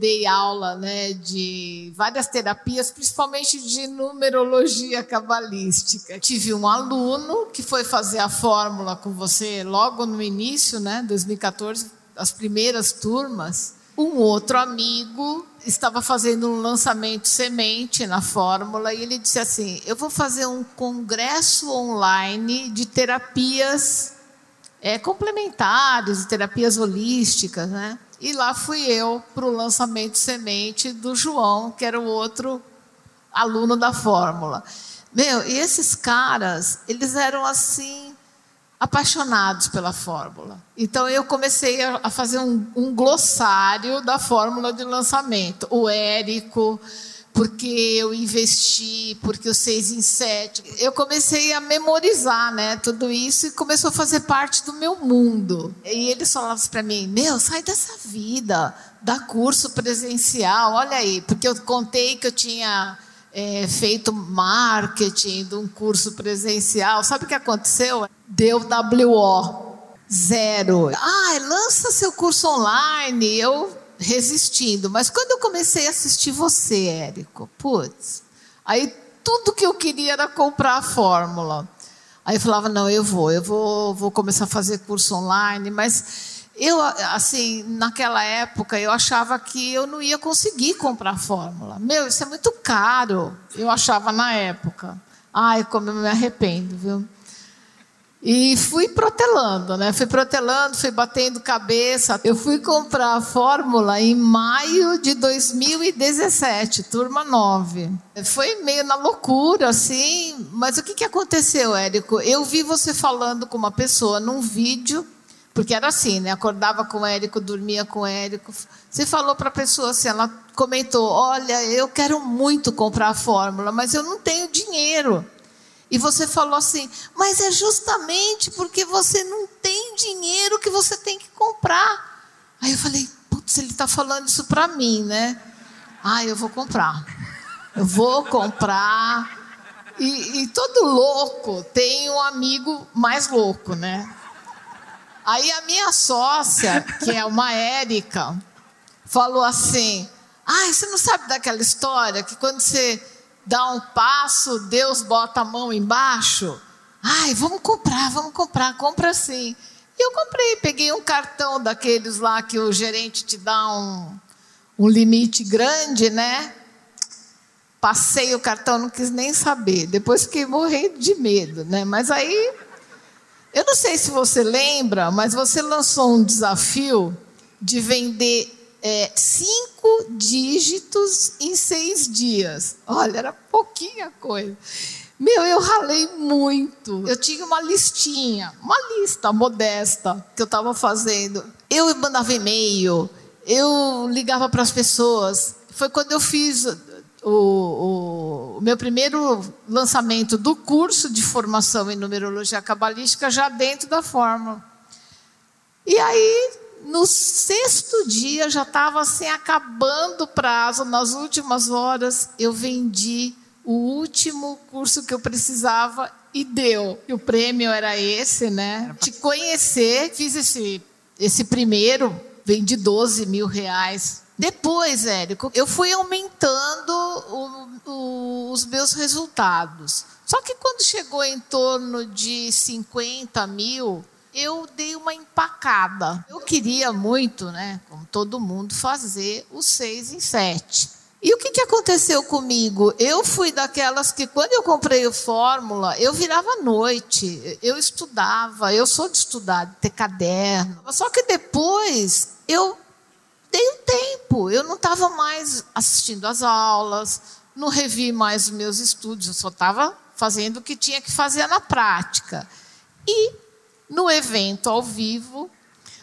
dei aula né, de várias terapias, principalmente de numerologia cabalística. Tive um aluno que foi fazer a fórmula com você logo no início, né, 2014, as primeiras turmas. Um outro amigo estava fazendo um lançamento semente na fórmula e ele disse assim: Eu vou fazer um congresso online de terapias é, complementares, terapias holísticas, né? E lá fui eu para o lançamento semente do João, que era o outro aluno da fórmula. Meu, e esses caras, eles eram assim, apaixonados pela fórmula. Então eu comecei a fazer um, um glossário da fórmula de lançamento. O Érico, porque eu investi, porque o seis em sete. Eu comecei a memorizar, né, tudo isso e começou a fazer parte do meu mundo. E eles falavam para mim: "Meu, sai dessa vida, dá curso presencial, olha aí", porque eu contei que eu tinha é, feito marketing de um curso presencial. Sabe o que aconteceu? Deu WO zero. Ah, lança seu curso online. Eu resistindo. Mas quando eu comecei a assistir você, Érico, putz, aí tudo que eu queria era comprar a fórmula. Aí eu falava, não, eu vou, eu vou, vou começar a fazer curso online, mas eu, assim, naquela época, eu achava que eu não ia conseguir comprar a fórmula. Meu, isso é muito caro, eu achava na época. Ai, como eu me arrependo, viu? E fui protelando, né? Fui protelando, fui batendo cabeça. Eu fui comprar a fórmula em maio de 2017, turma 9. Foi meio na loucura, assim. Mas o que, que aconteceu, Érico? Eu vi você falando com uma pessoa num vídeo, porque era assim, né? Acordava com o Érico, dormia com o Érico. Você falou para a pessoa assim, ela comentou: Olha, eu quero muito comprar a fórmula, mas eu não tenho dinheiro. E você falou assim, mas é justamente porque você não tem dinheiro que você tem que comprar. Aí eu falei, putz, ele está falando isso para mim, né? Ah, eu vou comprar. Eu vou comprar. E, e todo louco tem um amigo mais louco, né? Aí a minha sócia, que é uma Érica, falou assim: Ah, você não sabe daquela história que quando você dá um passo, Deus bota a mão embaixo. Ai, vamos comprar, vamos comprar, compra sim. E eu comprei, peguei um cartão daqueles lá que o gerente te dá um, um limite grande, né? Passei o cartão, não quis nem saber. Depois fiquei morrendo de medo, né? Mas aí, eu não sei se você lembra, mas você lançou um desafio de vender é, cinco dígitos em seis dias. Olha, era pouquinha coisa. Meu, eu ralei muito. Eu tinha uma listinha, uma lista modesta que eu estava fazendo. Eu mandava e-mail, eu ligava para as pessoas. Foi quando eu fiz o, o, o, meu primeiro lançamento do curso de formação em numerologia cabalística já dentro da fórmula. E aí no sexto dia, já estava assim, acabando o prazo, nas últimas horas, eu vendi o último curso que eu precisava e deu. E o prêmio era esse, né? Te conhecer, fiz esse, esse primeiro, vendi 12 mil reais. Depois, Érico, eu fui aumentando o, o, os meus resultados. Só que quando chegou em torno de 50 mil, eu dei uma empacada. Eu queria muito, né, como todo mundo, fazer o seis em sete. E o que, que aconteceu comigo? Eu fui daquelas que, quando eu comprei o Fórmula, eu virava noite, eu estudava, eu sou de estudar, de ter caderno. Só que depois eu dei um tempo, eu não estava mais assistindo às aulas, não revi mais os meus estudos, eu só estava fazendo o que tinha que fazer na prática. E no evento ao vivo,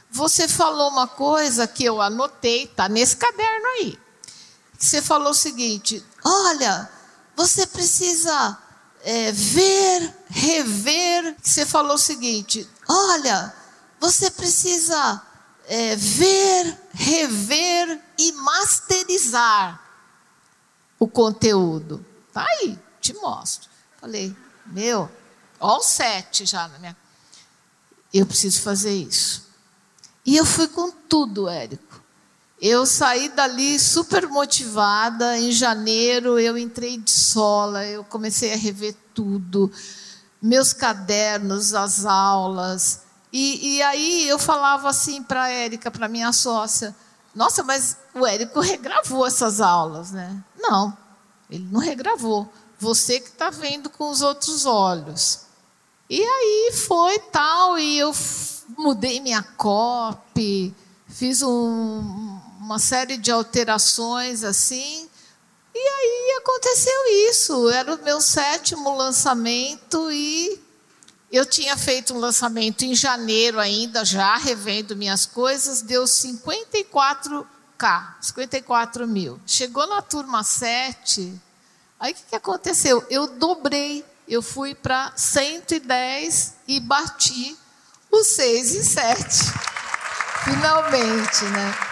você falou uma coisa que eu anotei, está nesse caderno aí. Você falou o seguinte: olha, você precisa é, ver, rever. Você falou o seguinte: olha, você precisa é, ver, rever e masterizar o conteúdo. Tá aí, te mostro. Falei, meu, ó o sete já na minha eu preciso fazer isso. E eu fui com tudo, Érico. Eu saí dali super motivada. Em janeiro eu entrei de sola, eu comecei a rever tudo, meus cadernos, as aulas. E, e aí eu falava assim para a Érica, para minha sócia: Nossa, mas o Érico regravou essas aulas, né? Não, ele não regravou. Você que está vendo com os outros olhos. E aí foi tal, e eu mudei minha copy, fiz um, uma série de alterações assim. E aí aconteceu isso. Era o meu sétimo lançamento e eu tinha feito um lançamento em janeiro ainda, já revendo minhas coisas, deu 54K, 54 mil. Chegou na turma 7, aí o que, que aconteceu? Eu dobrei, eu fui para 110 e bati os 6 e 7. Finalmente, né?